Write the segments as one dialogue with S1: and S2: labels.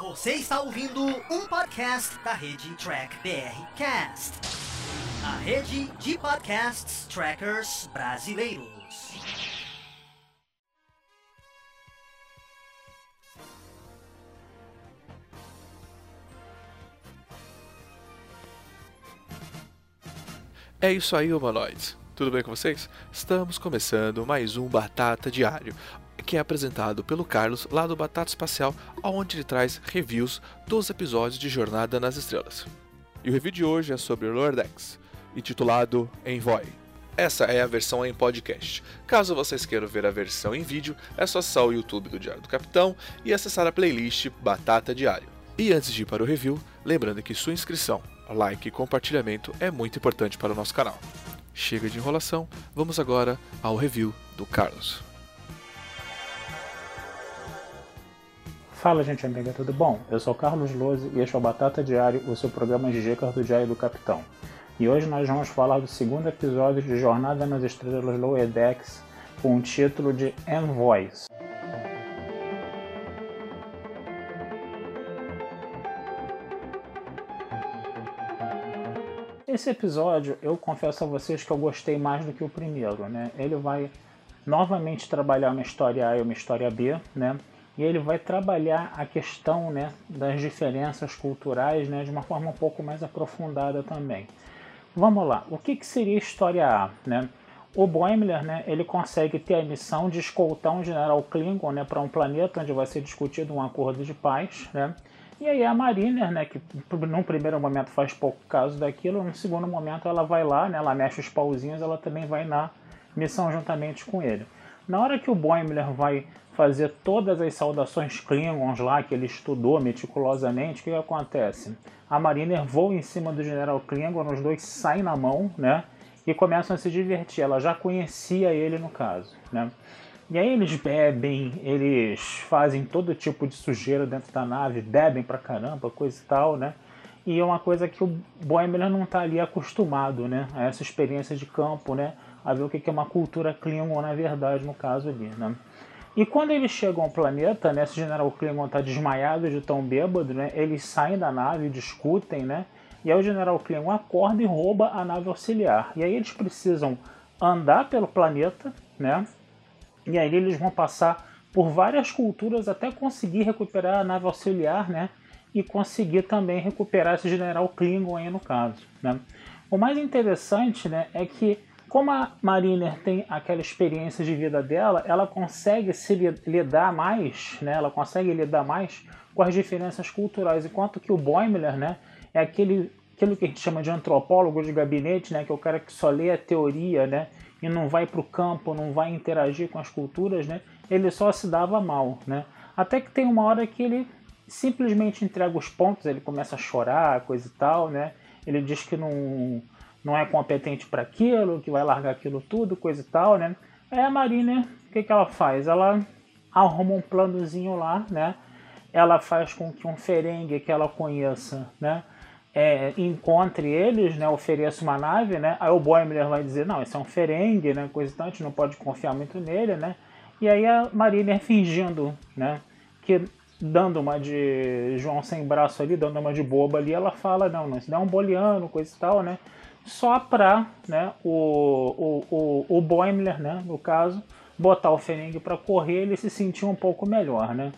S1: Você está ouvindo um podcast da rede Track BR Cast, a rede de podcasts trackers brasileiros.
S2: É isso aí, humanoides. Tudo bem com vocês? Estamos começando mais um Batata Diário, que é apresentado pelo Carlos lá do Batata Espacial, onde ele traz reviews dos episódios de Jornada nas Estrelas. E o review de hoje é sobre Lordex, intitulado Envoy. Essa é a versão em podcast. Caso vocês queiram ver a versão em vídeo, é só acessar o YouTube do Diário do Capitão e acessar a playlist Batata Diário. E antes de ir para o review, lembrando que sua inscrição, like e compartilhamento é muito importante para o nosso canal. Chega de enrolação, vamos agora ao review do Carlos.
S3: Fala gente amiga, tudo bom? Eu sou Carlos Lose e este é o Batata Diário, o seu programa de dicas do Diário do Capitão. E hoje nós vamos falar do segundo episódio de Jornada nas Estrelas Lower Decks com o título de Envoys. Esse episódio, eu confesso a vocês que eu gostei mais do que o primeiro, né? Ele vai novamente trabalhar uma história A e uma história B, né? E ele vai trabalhar a questão, né, das diferenças culturais, né, de uma forma um pouco mais aprofundada também. Vamos lá. O que, que seria história A, né? O Boimler, né, ele consegue ter a missão de escoltar um general Klingon, né, para um planeta onde vai ser discutido um acordo de paz, né? E aí a Mariner, né, que num primeiro momento faz pouco caso daquilo, no segundo momento ela vai lá, né, ela mexe os pauzinhos, ela também vai na missão juntamente com ele. Na hora que o Boimler vai fazer todas as saudações Klingons lá que ele estudou meticulosamente, o que, acontece? A Mariner voa em cima do General Klingon, os dois saem na mão, né, e começam a se divertir. Ela já conhecia ele no caso, né? E aí eles bebem, eles fazem todo tipo de sujeira dentro da nave, bebem pra caramba, coisa e tal, né? E é uma coisa que o Boimler não tá ali acostumado, né? A essa experiência de campo, né? A ver o que é uma cultura Klingon na verdade, no caso ali, né? E quando eles chegam ao planeta, né? Esse General Klingon tá desmaiado de tão bêbado, né? Eles saem da nave, discutem, né? E aí o General Klingon acorda e rouba a nave auxiliar. E aí eles precisam andar pelo planeta, né? E aí eles vão passar por várias culturas até conseguir recuperar a nave auxiliar, né? E conseguir também recuperar esse general Klingon aí no caso, né? O mais interessante, né, é que como a Mariner tem aquela experiência de vida dela, ela consegue se lidar mais, né? Ela consegue lidar mais com as diferenças culturais, enquanto que o Boimler, né, é aquele aquilo que a gente chama de antropólogo de gabinete, né, que é o cara que só lê a teoria, né, e não vai para o campo, não vai interagir com as culturas, né? Ele só se dava mal, né? Até que tem uma hora que ele simplesmente entrega os pontos, ele começa a chorar, coisa e tal, né? Ele diz que não, não é competente para aquilo, que vai largar aquilo tudo, coisa e tal, né? Aí a Marina, o que, que ela faz? Ela arruma um planozinho lá, né? Ela faz com que um ferengue que ela conheça, né? é, encontre eles, né, ofereça uma nave, né, aí o Boimler vai dizer, não, esse é um ferengue, né, coisa e tal, a gente não pode confiar muito nele, né, e aí a Mariner fingindo, né, que dando uma de João sem braço ali, dando uma de boba ali, ela fala, não, não, isso não é um boliano, coisa e tal, né, só pra, né, o, o, o, o Boimler, né, no caso, botar o ferengue para correr, ele se sentir um pouco melhor, né,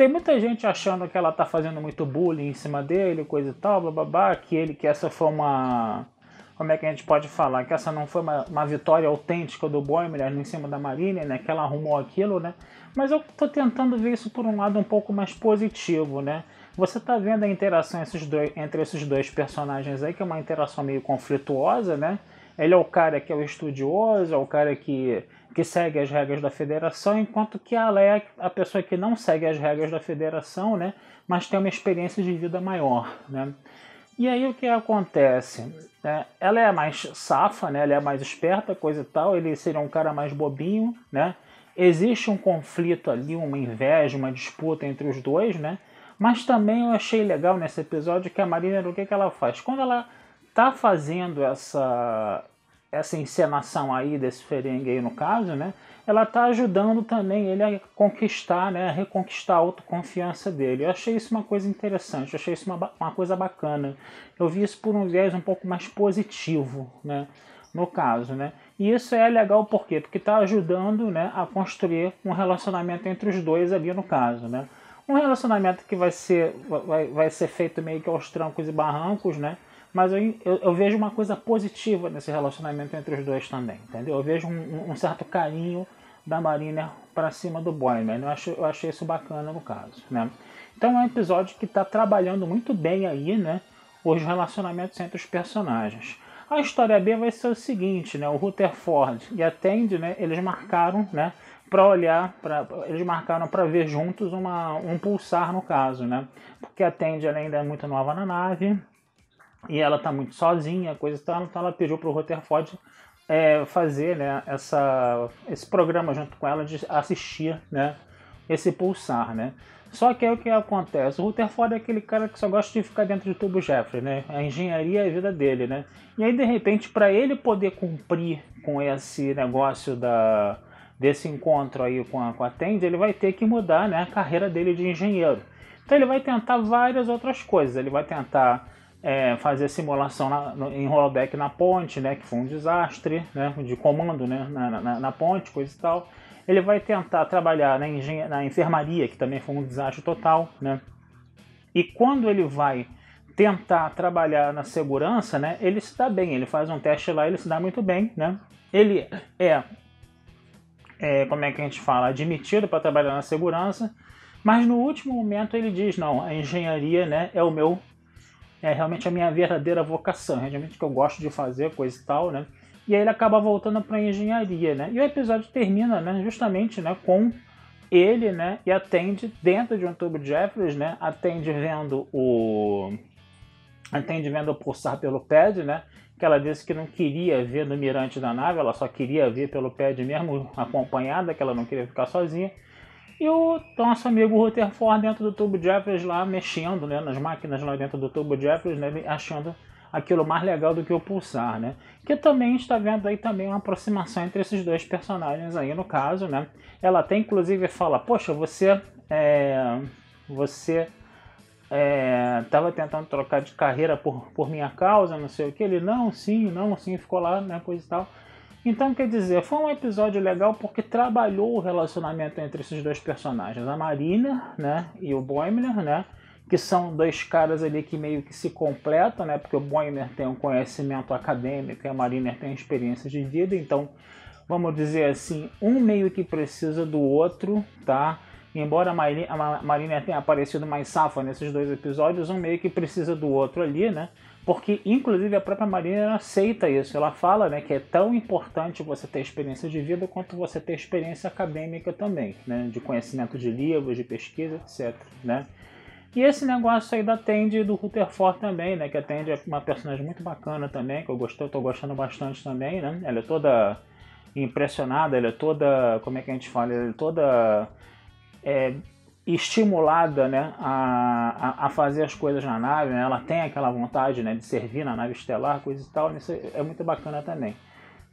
S3: tem muita gente achando que ela tá fazendo muito bullying em cima dele, coisa e tal, bababá, que ele que essa foi uma. Como é que a gente pode falar? Que essa não foi uma, uma vitória autêntica do Boimler em cima da Marine, né? Que ela arrumou aquilo, né? Mas eu tô tentando ver isso por um lado um pouco mais positivo, né? Você tá vendo a interação esses dois, entre esses dois personagens aí, que é uma interação meio conflituosa, né? Ele é o cara que é o estudioso, é o cara que que segue as regras da federação, enquanto que ela é a pessoa que não segue as regras da federação, né, mas tem uma experiência de vida maior. Né? E aí o que acontece? É, ela é mais safa, né, ela é mais esperta, coisa e tal, ele seria um cara mais bobinho, né? Existe um conflito ali, uma inveja, uma disputa entre os dois, né? Mas também eu achei legal nesse episódio que a Marina, o que, que ela faz? Quando ela tá fazendo essa essa encenação aí desse Ferengue aí no caso, né? Ela tá ajudando também ele a conquistar, né? A reconquistar a autoconfiança dele. Eu achei isso uma coisa interessante, eu achei isso uma, uma coisa bacana. Eu vi isso por um viés um pouco mais positivo, né? No caso, né? E isso é legal por quê? Porque está ajudando né, a construir um relacionamento entre os dois ali no caso, né? Um relacionamento que vai ser, vai, vai ser feito meio que aos trancos e barrancos, né? Mas eu, eu, eu, vejo uma coisa positiva nesse relacionamento entre os dois também, entendeu? Eu vejo um, um certo carinho da Marina para cima do Boyman. Eu, acho, eu achei isso bacana no caso, né? Então é um episódio que está trabalhando muito bem aí, né? Os relacionamentos entre os personagens. A história B vai ser o seguinte, né? O Rutherford e a Tandy, né? Eles marcaram, né? Para olhar, pra, eles marcaram para ver juntos uma, um pulsar no caso, né? Porque a Tandy ainda é muito nova na nave, e ela está muito sozinha, coisa e tal, então ela pediu para o Rutherford é, fazer né, essa, esse programa junto com ela de assistir né, esse pulsar, né? Só que é o que acontece, o Rutherford é aquele cara que só gosta de ficar dentro de tubo Jeffrey, né? A engenharia é a vida dele, né? E aí, de repente, para ele poder cumprir com esse negócio da, desse encontro aí com a, com a Tandy, ele vai ter que mudar né, a carreira dele de engenheiro. Então ele vai tentar várias outras coisas, ele vai tentar é, fazer simulação na, no, em rollback na ponte, né, que foi um desastre, né, de comando né, na, na, na ponte, coisa e tal. Ele vai tentar trabalhar na, na enfermaria, que também foi um desastre total. Né. E quando ele vai tentar trabalhar na segurança, né, ele se dá bem. Ele faz um teste lá, ele se dá muito bem. Né. Ele é, é como é que a gente fala, admitido para trabalhar na segurança, mas no último momento ele diz, não, a engenharia né, é o meu é realmente a minha verdadeira vocação, realmente que eu gosto de fazer, coisa e tal, né? E aí ele acaba voltando para engenharia, né? E o episódio termina, né, justamente, né, com ele, né, e atende dentro de um tubo Jeffries, né, atende vendo o atende vendo o pulsar pelo pad, né? Que ela disse que não queria ver no mirante da nave, ela só queria ver pelo pad mesmo acompanhada, que ela não queria ficar sozinha. E o nosso amigo Rutherford dentro do tubo Jeffries lá mexendo né, nas máquinas lá dentro do tubo Jeffries, né, achando aquilo mais legal do que o pulsar, né? Que também está vendo aí também uma aproximação entre esses dois personagens aí no caso, né? Ela até inclusive fala, poxa, você é, você estava é, tentando trocar de carreira por, por minha causa, não sei o que. Ele, não, sim, não, sim, ficou lá, né, coisa e tal. Então, quer dizer, foi um episódio legal porque trabalhou o relacionamento entre esses dois personagens, a Marina, né, e o Boimler, né, que são dois caras ali que meio que se completam, né, porque o Boimler tem um conhecimento acadêmico e a Marina tem experiência de vida, então, vamos dizer assim, um meio que precisa do outro, tá? Embora a Marina tenha aparecido mais safa nesses dois episódios, um meio que precisa do outro ali, né? porque inclusive a própria Marina aceita isso. Ela fala né, que é tão importante você ter experiência de vida quanto você ter experiência acadêmica também, né, de conhecimento de livros, de pesquisa, etc. Né? E esse negócio aí da Tandy do Rutherford também, né, que a Tandy é uma personagem muito bacana também, que eu gostei, eu tô gostando bastante também, né? Ela é toda impressionada, ela é toda, como é que a gente fala, ela é toda é, estimulada né, a, a, fazer as coisas na nave, né? ela tem aquela vontade né, de servir na nave estelar, coisa e tal, isso é muito bacana também.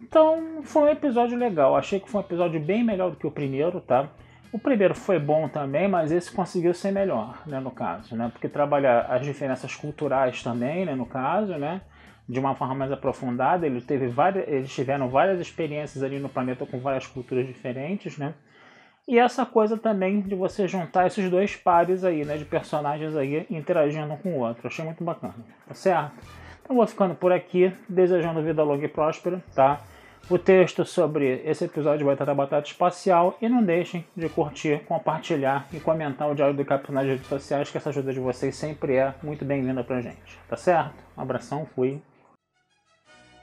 S3: Então foi um episódio legal, achei que foi um episódio bem melhor do que o primeiro, tá? O primeiro foi bom também, mas esse conseguiu ser melhor, né, no caso, né? Porque trabalha as diferenças culturais também, né, no caso, né? De uma forma mais aprofundada, ele teve várias, eles tiveram várias experiências ali no planeta com várias culturas diferentes, né? E essa coisa também de você juntar esses dois pares aí, né, de personagens aí interagindo um com o outro. Achei muito bacana, tá certo? Então vou ficando por aqui, desejando vida longa e próspera, tá? O texto sobre esse episódio vai estar na Batata Espacial e não deixem de curtir, compartilhar e comentar o Diário do Capitão nas redes sociais, que essa ajuda de vocês sempre é muito bem-vinda pra gente, tá certo? Um abração, fui.